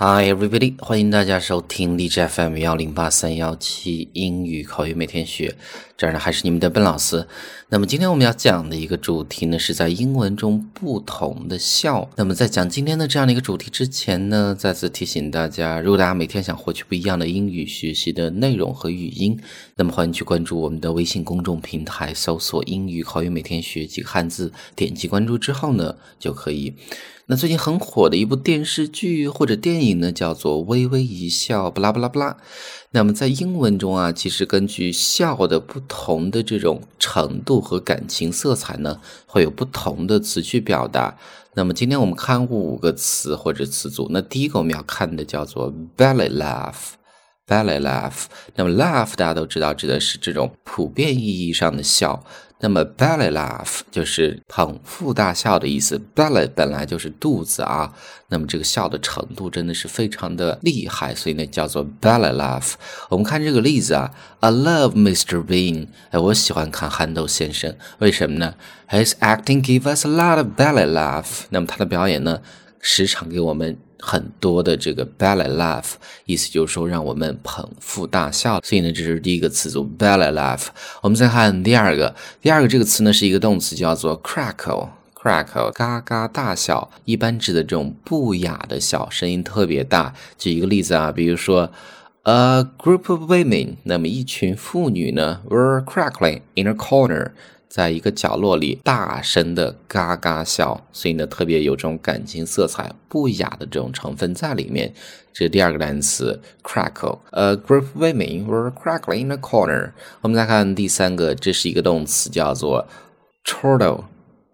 Hi everybody，欢迎大家收听荔枝 FM 幺零八三幺七英语口语每天学，这儿呢还是你们的笨老师。那么今天我们要讲的一个主题呢，是在英文中不同的笑。那么在讲今天的这样的一个主题之前呢，再次提醒大家，如果大家每天想获取不一样的英语学习的内容和语音，那么欢迎去关注我们的微信公众平台，搜索“英语口语每天学”几个汉字，点击关注之后呢，就可以。那最近很火的一部电视剧或者电影呢，叫做《微微一笑》，不拉不拉不拉。那么在英文中啊，其实根据笑的不同的这种程度和感情色彩呢，会有不同的词去表达。那么今天我们看五个词或者词组。那第一个我们要看的叫做 belly laugh Belly laugh，。那么 laugh 大家都知道指的是这种普遍意义上的笑。那么 belly laugh 就是捧腹大笑的意思。belly 本来就是肚子啊，那么这个笑的程度真的是非常的厉害，所以呢叫做 belly laugh。我们看这个例子啊，I love Mr. Bean。哎，我喜欢看憨豆先生，为什么呢？His acting give us a lot of belly laugh。那么他的表演呢，时常给我们。很多的这个 belly laugh，意思就是说让我们捧腹大笑。所以呢，这是第一个词组 belly laugh。我们再看第二个，第二个这个词呢是一个动词，叫做 crackle，crackle，嘎嘎大笑，一般指的这种不雅的笑，声音特别大。举一个例子啊，比如说 a group of women，那么一群妇女呢 were crackling in a corner。在一个角落里大声的嘎嘎笑，所以呢特别有这种感情色彩、不雅的这种成分在里面。这是第二个单词 crackle。A group of women were crackling in a corner。我们再看第三个，这是一个动词，叫做 chortle。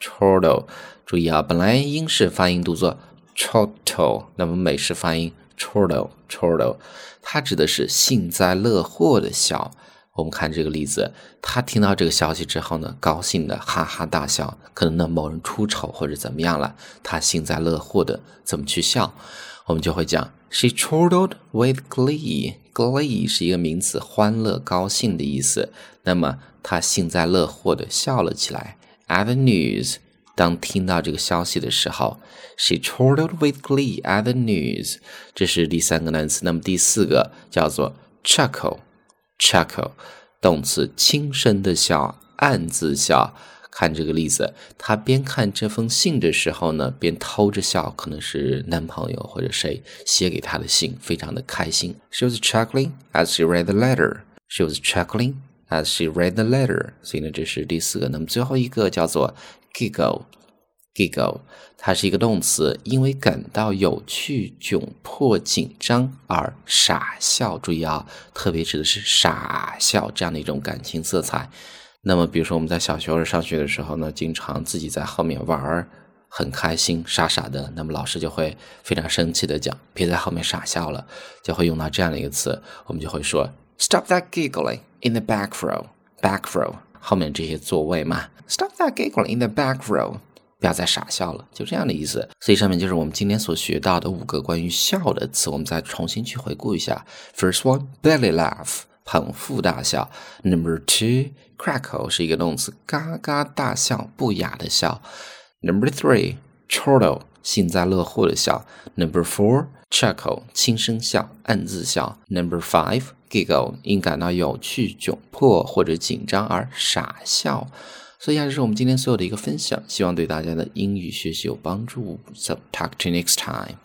chortle，注意啊，本来英式发音读作 chortle，那么美式发音 chortle。chortle，它指的是幸灾乐祸的笑。我们看这个例子，他听到这个消息之后呢，高兴的哈哈大笑。可能呢某人出丑或者怎么样了，他幸灾乐祸的怎么去笑？我们就会讲，She chortled with glee。glee 是一个名词，欢乐、高兴的意思。那么他幸灾乐祸的笑了起来。At the news，当听到这个消息的时候，She chortled with glee at the news。这是第三个单词。那么第四个叫做 chuckle。chuckle，动词，轻声的笑，暗自笑。看这个例子，他边看这封信的时候呢，边偷着笑，可能是男朋友或者谁写给他的信，非常的开心。She was chuckling as she read the letter. She was chuckling as she read the letter. 所以呢，这是第四个。那么最后一个叫做 giggle。Giggle，它是一个动词，因为感到有趣、窘迫、紧张而傻笑。注意啊，特别指的是傻笑这样的一种感情色彩。那么，比如说我们在小学或者上学的时候呢，经常自己在后面玩儿，很开心，傻傻的。那么老师就会非常生气的讲：“别在后面傻笑了。”就会用到这样的一个词，我们就会说：“Stop that giggling in the back row. Back row，后面这些座位嘛。Stop that giggling in the back row.” 不要再傻笑了，就这样的意思。所以上面就是我们今天所学到的五个关于笑的词，我们再重新去回顾一下。First one, belly laugh，捧腹大笑。Number two, crackle 是一个动词，嘎嘎大笑，不雅的笑。Number three, chortle，幸灾乐祸的笑。Number four, chuckle，轻声笑，暗自笑。Number five, giggle，因感到有趣、窘迫或者紧张而傻笑。所以，这是我们今天所有的一个分享，希望对大家的英语学习有帮助。So, talk to you next time.